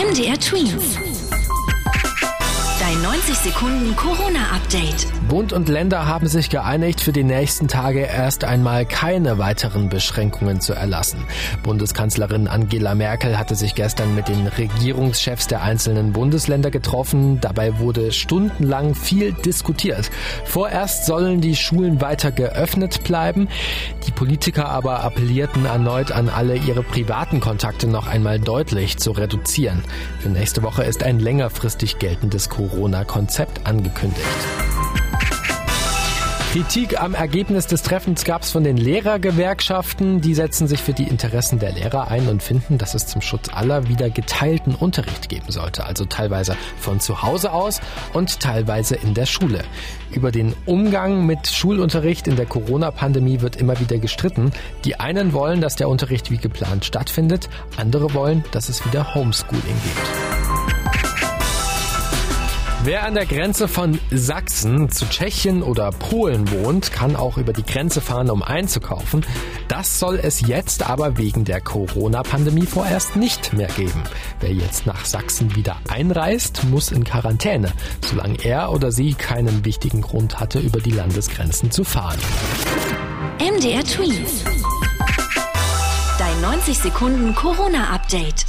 MDR Twins. Dein 90 Sekunden Corona-Update. Bund und Länder haben sich geeinigt, für die nächsten Tage erst einmal keine weiteren Beschränkungen zu erlassen. Bundeskanzlerin Angela Merkel hatte sich gestern mit den Regierungschefs der einzelnen Bundesländer getroffen. Dabei wurde stundenlang viel diskutiert. Vorerst sollen die Schulen weiter geöffnet bleiben. Die Politiker aber appellierten erneut an alle, ihre privaten Kontakte noch einmal deutlich zu reduzieren. Für nächste Woche ist ein längerfristig geltendes Corona-Konzept angekündigt. Kritik am Ergebnis des Treffens gab es von den Lehrergewerkschaften. Die setzen sich für die Interessen der Lehrer ein und finden, dass es zum Schutz aller wieder geteilten Unterricht geben sollte. Also teilweise von zu Hause aus und teilweise in der Schule. Über den Umgang mit Schulunterricht in der Corona-Pandemie wird immer wieder gestritten. Die einen wollen, dass der Unterricht wie geplant stattfindet. Andere wollen, dass es wieder Homeschooling gibt. Wer an der Grenze von Sachsen zu Tschechien oder Polen wohnt, kann auch über die Grenze fahren, um einzukaufen. Das soll es jetzt aber wegen der Corona-Pandemie vorerst nicht mehr geben. Wer jetzt nach Sachsen wieder einreist, muss in Quarantäne, solange er oder sie keinen wichtigen Grund hatte, über die Landesgrenzen zu fahren. MDR Tweets. Dein 90 Sekunden Corona-Update.